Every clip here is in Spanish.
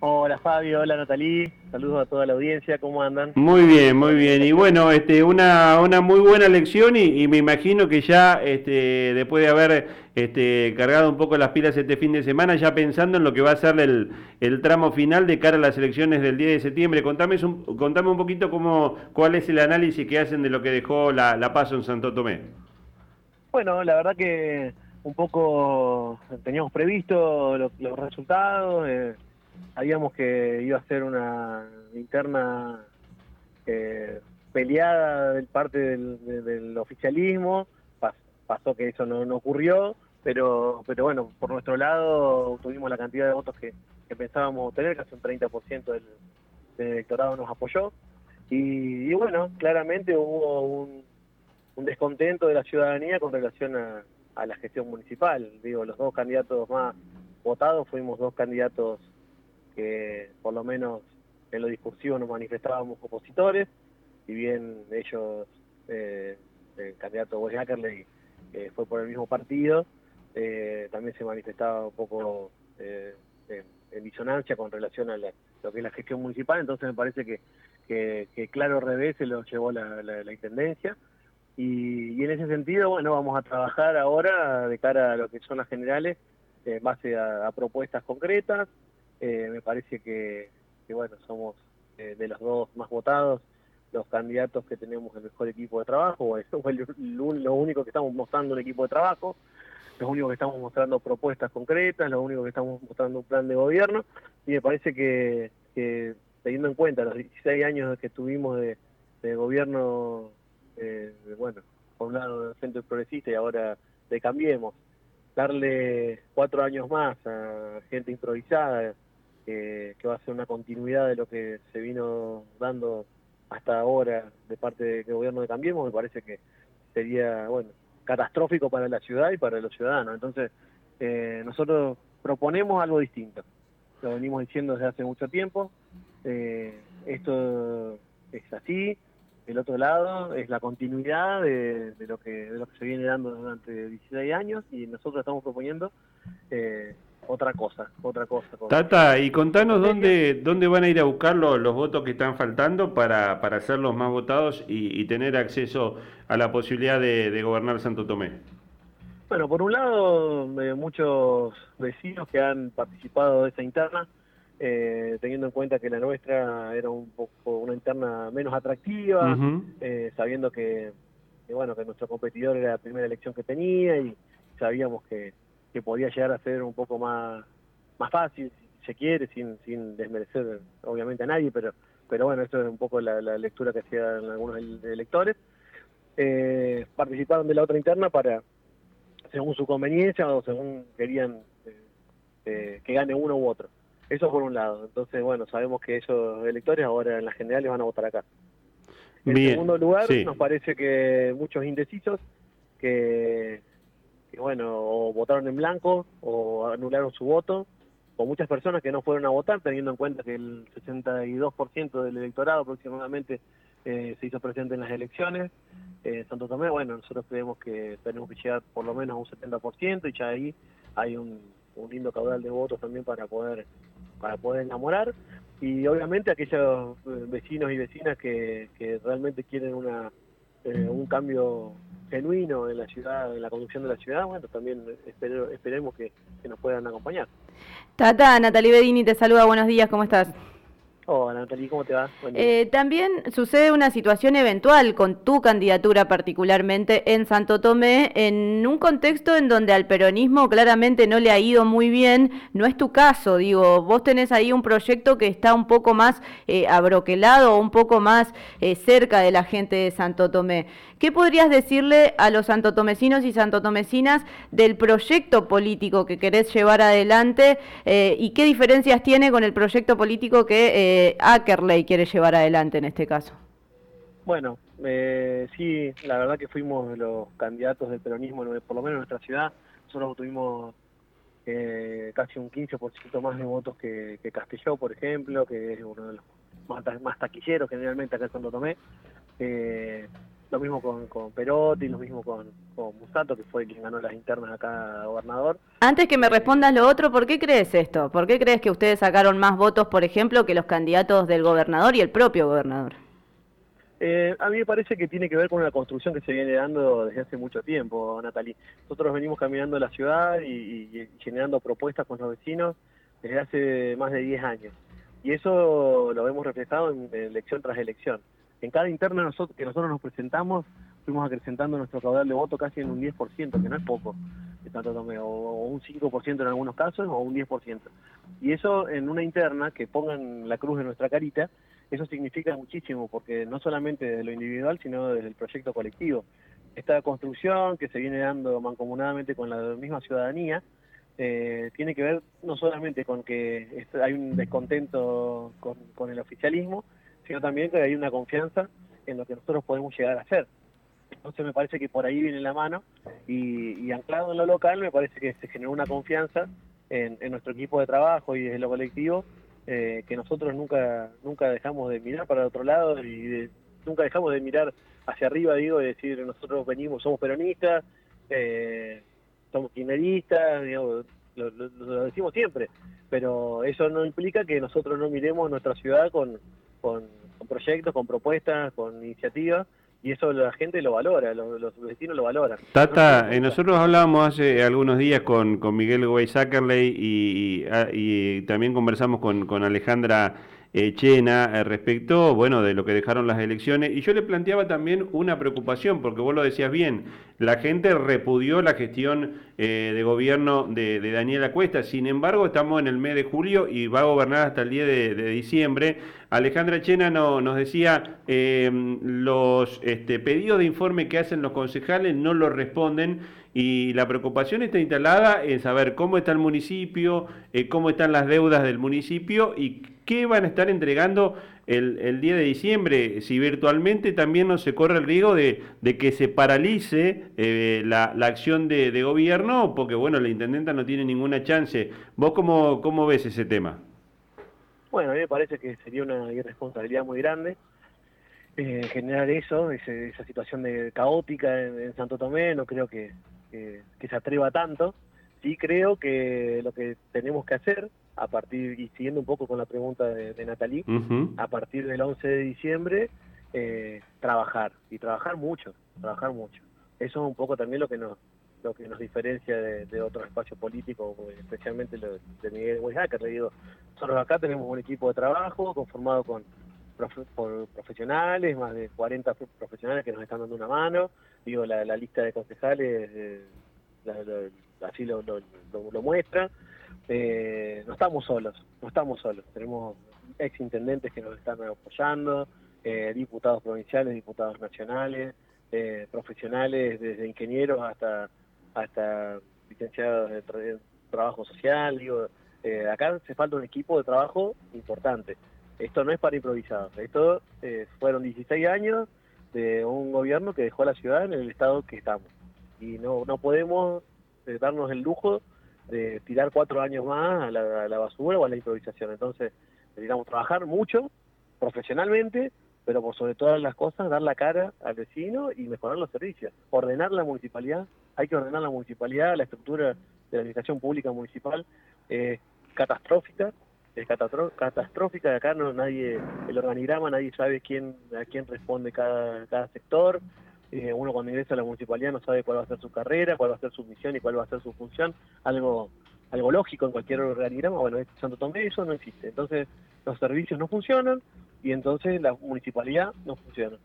Hola Fabio, hola Natalí, saludos a toda la audiencia, ¿cómo andan? Muy bien, muy bien. Y bueno, este, una, una muy buena lección y, me imagino que ya este, después de haber este, cargado un poco las pilas este fin de semana, ya pensando en lo que va a ser el, el tramo final de cara a las elecciones del 10 de septiembre, contame un, contame un poquito cómo, cuál es el análisis que hacen de lo que dejó la, la paso en Santo Tomé. Bueno, la verdad que un poco teníamos previsto los, resultados. Eh, sabíamos que iba a ser una interna eh, peleada del parte del, oficialismo, pasó que eso no, ocurrió, pero, pero bueno, por nuestro lado tuvimos la cantidad de votos que, pensábamos tener, casi un 30% del, del electorado nos apoyó, y, bueno, claramente hubo un, descontento de la ciudadanía con relación a la gestión municipal, digo, los dos candidatos más votados fuimos dos candidatos que por lo menos en lo discursivo nos manifestábamos opositores, si bien ellos, eh, el candidato Boris Ackerley eh, fue por el mismo partido, eh, también se manifestaba un poco en, disonancia con relación a lo que es la gestión municipal, entonces me parece que, que, claro revés se lo llevó la, Intendencia. Y, en ese sentido, bueno, vamos a trabajar ahora de cara a lo que son las generales, en base a propuestas concretas, eh, me parece que, bueno, somos eh, de los dos más votados, los candidatos que tenemos el mejor equipo de trabajo, eso fue lo único que estamos mostrando un equipo de trabajo, los únicos que estamos mostrando propuestas concretas, los únicos que estamos mostrando un plan de gobierno, y me parece que, teniendo en cuenta los 16 años que tuvimos de, gobierno, eh, bueno, por un lado del Centro Progresista y ahora de Cambiemos, darle cuatro años más a gente improvisada, que va a ser una continuidad de lo que se vino dando hasta ahora de parte del gobierno de Cambiemos, me parece que sería, bueno, catastrófico para la ciudad y para los ciudadanos. Entonces, eh, nosotros proponemos algo distinto. Lo venimos diciendo desde hace mucho tiempo. Eh, esto es así. El otro lado es la continuidad de, lo que, de lo que se viene dando durante 16 años y nosotros estamos proponiendo eh, otra cosa, otra cosa. Tata, y contanos dónde, dónde van a ir a buscar los, votos que están faltando para, para ser los más votados y, tener acceso a la posibilidad de, gobernar Santo Tomé. Bueno, por un lado, eh, muchos vecinos que han participado de esa interna, eh, teniendo en cuenta que la nuestra era un poco una interna menos atractiva, eh, sabiendo que, que, bueno que nuestro competidor era la primera elección que tenía y sabíamos que que podía llegar a ser un poco más, más fácil, si se quiere, sin, sin desmerecer obviamente a nadie, pero, pero bueno, esto es un poco la, lectura que hacían algunos electores. Eh, participaron de la otra interna para, según su conveniencia o según querían eh, eh, que gane uno u otro. Eso por un lado. Entonces, bueno, sabemos que esos electores ahora en las generales van a votar acá. En segundo lugar, nos parece que muchos indecisos que que bueno, o votaron en blanco o anularon su voto, o muchas personas que no fueron a votar, teniendo en cuenta que el 62% del electorado aproximadamente eh, se hizo presente en las elecciones. Eh, Santo Tomé, bueno, nosotros creemos que tenemos que llegar por lo menos a un 70% y ya ahí hay un, lindo caudal de votos también para poder para poder enamorar y obviamente aquellos eh, vecinos y vecinas que, que realmente quieren una eh, un cambio genuino en la ciudad, en la conducción de la ciudad, bueno, también esperemos que, nos puedan acompañar. Tata, Natalie Bedini te saluda, buenos días, ¿cómo estás? Hola Natalie, ¿cómo te va? Eh, también sucede una situación eventual con tu candidatura particularmente en Santo Tomé, en un contexto en donde al peronismo claramente no le ha ido muy bien, no es tu caso, digo, vos tenés ahí un proyecto que está un poco más eh, abroquelado, un poco más eh, cerca de la gente de Santo Tomé. ¿Qué podrías decirle a los santotomecinos y santotomecinas del proyecto político que querés llevar adelante eh, y qué diferencias tiene con el proyecto político que eh, Ackerley quiere llevar adelante en este caso? Bueno, eh, sí, la verdad que fuimos los candidatos del peronismo, por lo menos en nuestra ciudad. Nosotros tuvimos casi un 15% más de votos que, Castelló, por ejemplo, que es uno de los más, taquilleros generalmente acá en Santo Tomé. Lo mismo con, con Perotti, lo mismo con, con Musato, que fue quien ganó las internas acá gobernador. Antes que me respondas lo otro, ¿por qué crees esto? ¿Por qué crees que ustedes sacaron más votos, por ejemplo, que los candidatos del gobernador y el propio gobernador? Eh, a mí me parece que tiene que ver con una construcción que se viene dando desde hace mucho tiempo, Natalie. Nosotros venimos caminando la ciudad y, generando propuestas con los vecinos desde hace más de 10 años. Y eso lo vemos reflejado en, elección tras elección. En cada interna nosotros, que nosotros nos presentamos, fuimos acrecentando nuestro caudal de voto casi en un 10%, que no es poco, tanto o, o un 5% en algunos casos, o un 10%. Y eso en una interna, que pongan la cruz en nuestra carita, eso significa muchísimo, porque no solamente desde lo individual, sino desde el proyecto colectivo. Esta construcción que se viene dando mancomunadamente con la misma ciudadanía, eh, tiene que ver no solamente con que hay un descontento con, el oficialismo, sino también que hay una confianza en lo que nosotros podemos llegar a hacer. Entonces me parece que por ahí viene la mano y, anclado en lo local me parece que se generó una confianza en, en nuestro equipo de trabajo y desde lo colectivo eh, que nosotros nunca nunca dejamos de mirar para el otro lado y nunca dejamos de mirar hacia arriba, digo, y decir, nosotros venimos, somos peronistas, eh, somos kirchneristas, lo, decimos siempre, pero eso no implica que nosotros no miremos nuestra ciudad con proyectos, con propuestas, con iniciativas, y eso la gente lo valora, los, vecinos lo valoran. Tata, eh, nosotros hablábamos hace algunos días con, con Miguel Güey y, ah, y, también conversamos con, con Alejandra eh, Chena eh, respecto, bueno, de lo que dejaron las elecciones. Y yo le planteaba también una preocupación, porque vos lo decías bien, la gente repudió la gestión eh, de gobierno de, de, Daniela Cuesta. Sin embargo, estamos en el mes de julio y va a gobernar hasta el día de, diciembre. Alejandra Chena no, nos decía, los este, pedidos de informe que hacen los concejales no lo responden y la preocupación está instalada en saber cómo está el municipio, cómo están las deudas del municipio y ¿Qué van a estar entregando el, día de diciembre? Si virtualmente también no se corre el riesgo de, que se paralice eh, la, acción de, gobierno, porque bueno, la intendenta no tiene ninguna chance. ¿Vos cómo, cómo ves ese tema? Bueno, a mí me parece que sería una irresponsabilidad muy grande eh, generar eso, esa situación de caótica en, Santo Tomé, no creo que, que se atreva tanto. Sí creo que lo que tenemos que hacer a partir, y siguiendo un poco con la pregunta de, de Natalie, a partir del 11 de diciembre, eh, trabajar, y trabajar mucho, trabajar mucho. Eso es un poco también lo que nos lo que nos diferencia de, otros espacios políticos, especialmente lo de Miguel que Le digo, nosotros acá tenemos un equipo de trabajo conformado con por profesionales, más de 40 profesionales que nos están dando una mano. Digo, la, lista de concejales eh, así lo, lo, muestra. Eh, no estamos solos, no estamos solos. Tenemos ex intendentes que nos están apoyando, eh, diputados provinciales, diputados nacionales, eh, profesionales desde ingenieros hasta hasta licenciados de, trabajo social. Digo, acá hace falta un equipo de trabajo importante. Esto no es para improvisar. Esto fueron 16 años de un gobierno que dejó a la ciudad en el estado que estamos. Y no, no podemos darnos el lujo de tirar cuatro años más a la, basura o a la improvisación. Entonces, necesitamos trabajar mucho, profesionalmente, pero por sobre todas las cosas, dar la cara al vecino y mejorar los servicios. Ordenar la municipalidad, hay que ordenar la municipalidad, la estructura de la administración pública municipal es catastrófica, es catastrófica, acá no nadie, el organigrama nadie sabe quién, a quién responde cada, cada sector, eh, uno cuando ingresa a la municipalidad no sabe cuál va a ser su carrera, cuál va a ser su misión y cuál va a ser su función, algo algo lógico en cualquier organigrama, bueno, este Santo Tomé eso no existe. Entonces los servicios no funcionan y entonces la municipalidad no funciona.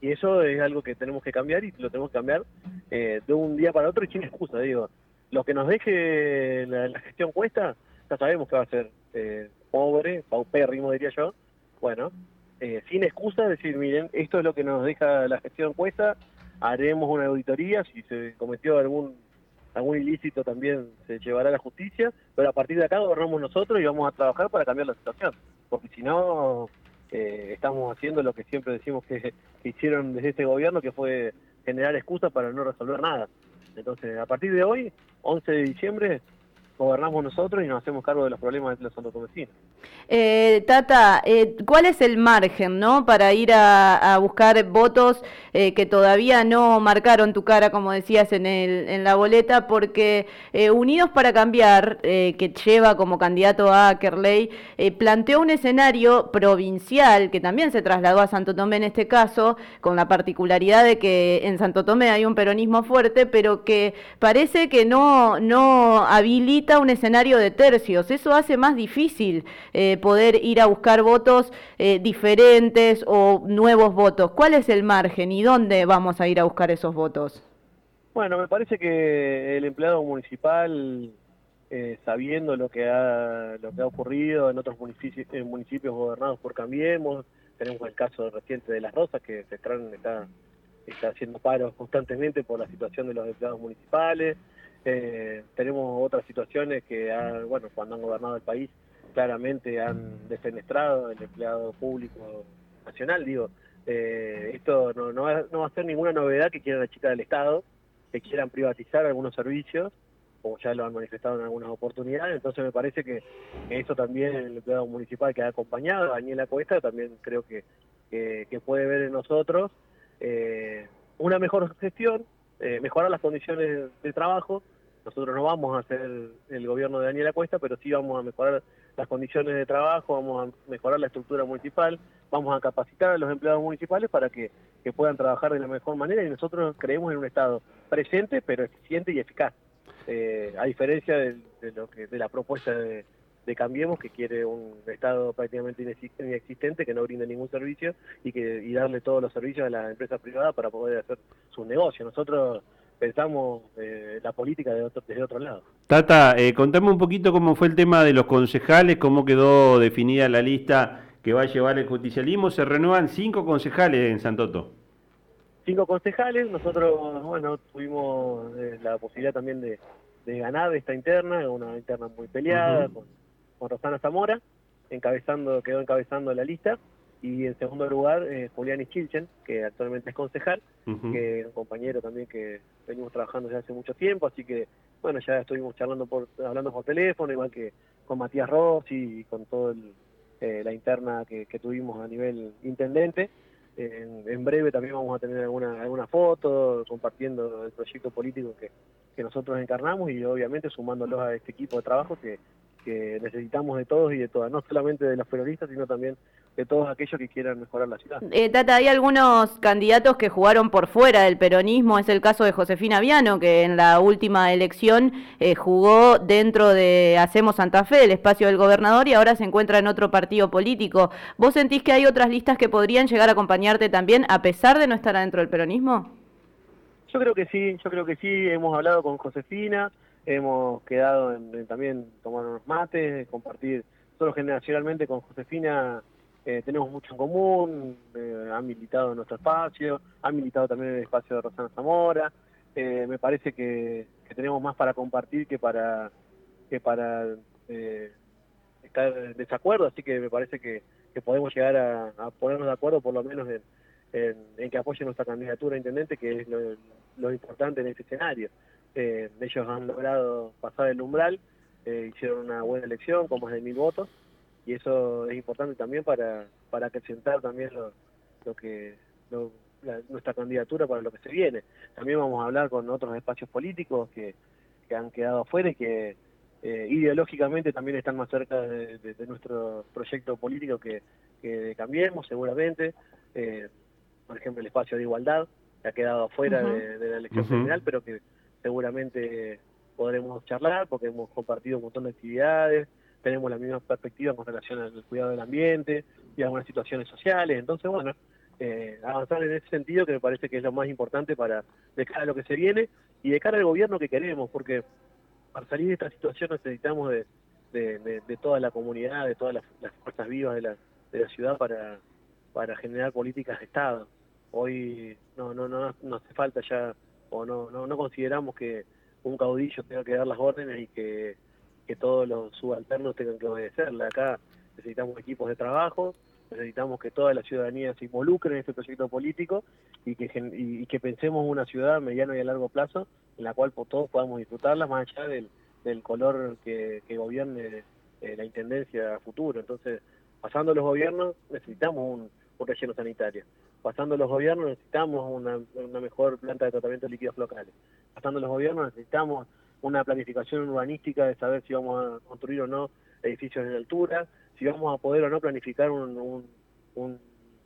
Y eso es algo que tenemos que cambiar y lo tenemos que cambiar eh, de un día para otro y sin excusa, digo. Lo que nos deje la, gestión cuesta, ya sabemos que va a ser eh, pobre, paupérrimo diría yo. Bueno, eh, sin excusa, decir, miren, esto es lo que nos deja la gestión cuesta, haremos una auditoría, si se cometió algún algún ilícito también se llevará a la justicia, pero a partir de acá gobernamos nosotros y vamos a trabajar para cambiar la situación, porque si no, eh, estamos haciendo lo que siempre decimos que, hicieron desde este gobierno, que fue generar excusas para no resolver nada. Entonces, a partir de hoy, 11 de diciembre, gobernamos nosotros y nos hacemos cargo de los problemas de los santotomecinos. Eh, Tata, eh, ¿cuál es el margen ¿no? para ir a, buscar votos eh, que todavía no marcaron tu cara, como decías en, el, en la boleta? Porque eh, Unidos para Cambiar, que lleva como candidato a Kerley, planteó un escenario provincial que también se trasladó a Santo Tomé en este caso, con la particularidad de que en Santo Tomé hay un peronismo fuerte, pero que parece que no, no habilita un escenario de tercios. Eso hace más difícil eh, poder ir a buscar votos eh, diferentes o nuevos votos. ¿Cuál es el margen y dónde vamos a ir a buscar esos votos? Bueno, me parece que el empleado municipal, eh, sabiendo lo que ha lo que ha ocurrido en otros municipios, municipios gobernados por Cambiemos, tenemos el caso reciente de Las Rosas, que se está, está haciendo paros constantemente por la situación de los empleados municipales. tenemos otras situaciones que, bueno, cuando han gobernado el país, claramente han defenestrado el empleado público nacional. Digo, eh, esto no, no, va, no, va, a ser ninguna novedad que quieran achicar el Estado, que quieran privatizar algunos servicios, como ya lo han manifestado en algunas oportunidades. Entonces me parece que, eso también el empleado municipal que ha acompañado Daniela Cuesta también creo que, que, puede ver en nosotros eh, una mejor gestión, eh, mejorar las condiciones de trabajo. Nosotros no vamos a hacer el gobierno de Daniela Cuesta, pero sí vamos a mejorar las condiciones de trabajo, vamos a mejorar la estructura municipal, vamos a capacitar a los empleados municipales para que, puedan trabajar de la mejor manera y nosotros creemos en un Estado presente pero eficiente y eficaz, eh, a diferencia de, lo que de la propuesta de, Cambiemos, que quiere un Estado prácticamente inexistente, que no brinde ningún servicio y que y darle todos los servicios a las empresas privadas para poder hacer sus negocios. Nosotros pensamos eh, la política de otro, desde otro lado. Tata, eh, contame un poquito cómo fue el tema de los concejales, cómo quedó definida la lista que va a llevar el justicialismo. Se renuevan cinco concejales en Santoto. Cinco concejales, nosotros, bueno, tuvimos eh, la posibilidad también de, ganar esta interna, una interna muy peleada con, con Rosana Zamora, encabezando, quedó encabezando la lista. Y en segundo lugar eh, Julián Ischilchen, que actualmente es concejal, que es un compañero también que venimos trabajando desde hace mucho tiempo, así que bueno, ya estuvimos charlando por, hablando por teléfono, igual que con Matías Rossi y con toda eh, la interna que, tuvimos a nivel intendente. En, breve también vamos a tener alguna, alguna foto compartiendo el proyecto político que, que nosotros encarnamos y obviamente sumándolos a este equipo de trabajo que, que necesitamos de todos y de todas, no solamente de los periodistas, sino también de todos aquellos que quieran mejorar la ciudad. Eh, Tata, hay algunos candidatos que jugaron por fuera del peronismo, es el caso de Josefina Viano, que en la última elección eh, jugó dentro de Hacemos Santa Fe, el espacio del gobernador, y ahora se encuentra en otro partido político. ¿Vos sentís que hay otras listas que podrían llegar a acompañarte también, a pesar de no estar adentro del peronismo? Yo creo que sí, yo creo que sí, hemos hablado con Josefina, hemos quedado en, también tomar unos mates, compartir, solo generacionalmente con Josefina eh, tenemos mucho en común, eh, ha militado en nuestro espacio, ha militado también en el espacio de Rosana Zamora, eh, me parece que, tenemos más para compartir que para que para estar en desacuerdo, así que me parece que, podemos llegar a, ponernos de acuerdo por lo menos en, que apoyen nuestra candidatura a intendente, que es lo, importante en este escenario. Ellos han logrado pasar el umbral, hicieron una buena elección con más de mil votos, y eso es importante también para, para acrecentar también lo, lo que nuestra candidatura para lo que se viene. También vamos a hablar con otros espacios políticos que, que han quedado afuera y que eh, ideológicamente también están más cerca de, nuestro proyecto político que, que Cambiemos, seguramente. Eh, por ejemplo, el espacio de igualdad, que ha quedado afuera de, la elección general, pero que seguramente podremos charlar porque hemos compartido un montón de actividades, tenemos la misma perspectiva con relación al cuidado del ambiente y algunas situaciones sociales. Entonces, bueno, eh, avanzar en ese sentido que me parece que es lo más importante para de cara a lo que se viene y de cara al gobierno que queremos, porque para salir de esta situación necesitamos de, de, toda la comunidad, de todas las, fuerzas vivas de la, de la ciudad para, para generar políticas de Estado. Hoy no, no, no, no hace falta ya, o no, no, no consideramos que un caudillo tenga que dar las órdenes y que que todos los subalternos tengan que obedecerle. Acá necesitamos equipos de trabajo, necesitamos que toda la ciudadanía se involucre en este proyecto político y que, y, que pensemos una ciudad mediano y a largo plazo en la cual todos podamos disfrutarla más allá del, del color que, gobierne eh, la intendencia a futuro. Entonces, pasando los gobiernos, necesitamos un, relleno sanitario. Pasando los gobiernos, necesitamos una, mejor planta de tratamiento de líquidos locales. Pasando los gobiernos, necesitamos una planificación urbanística de saber si vamos a construir o no edificios en altura, si vamos a poder o no planificar un, un,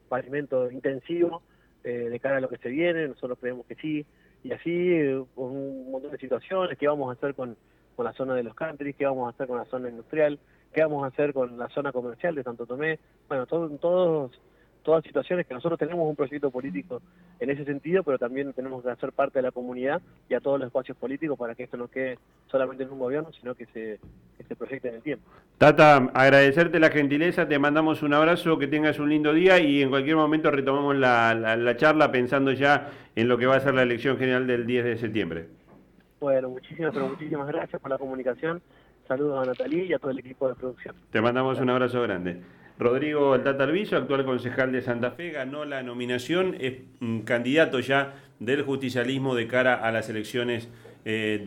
pavimento intensivo eh, de cara a lo que se viene, nosotros creemos que sí, y así eh, un montón de situaciones, qué vamos a hacer con, con la zona de los countries, qué vamos a hacer con la zona industrial, qué vamos a hacer con la zona comercial de Santo Tomé, bueno, todos todas situaciones que nosotros tenemos un proyecto político en ese sentido, pero también tenemos que hacer parte de la comunidad y a todos los espacios políticos para que esto no quede solamente en un gobierno, sino que se, que proyecte en el tiempo. Tata, agradecerte la gentileza, te mandamos un abrazo, que tengas un lindo día y en cualquier momento retomamos la, la charla pensando ya en lo que va a ser la elección general del 10 de septiembre. Bueno, muchísimas, pero muchísimas gracias por la comunicación. Saludos a Natalí y a todo el equipo de producción. Te mandamos un abrazo grande. Rodrigo Altata actual concejal de Santa Fe, ganó la nominación, es candidato ya del justicialismo de cara a las elecciones eh,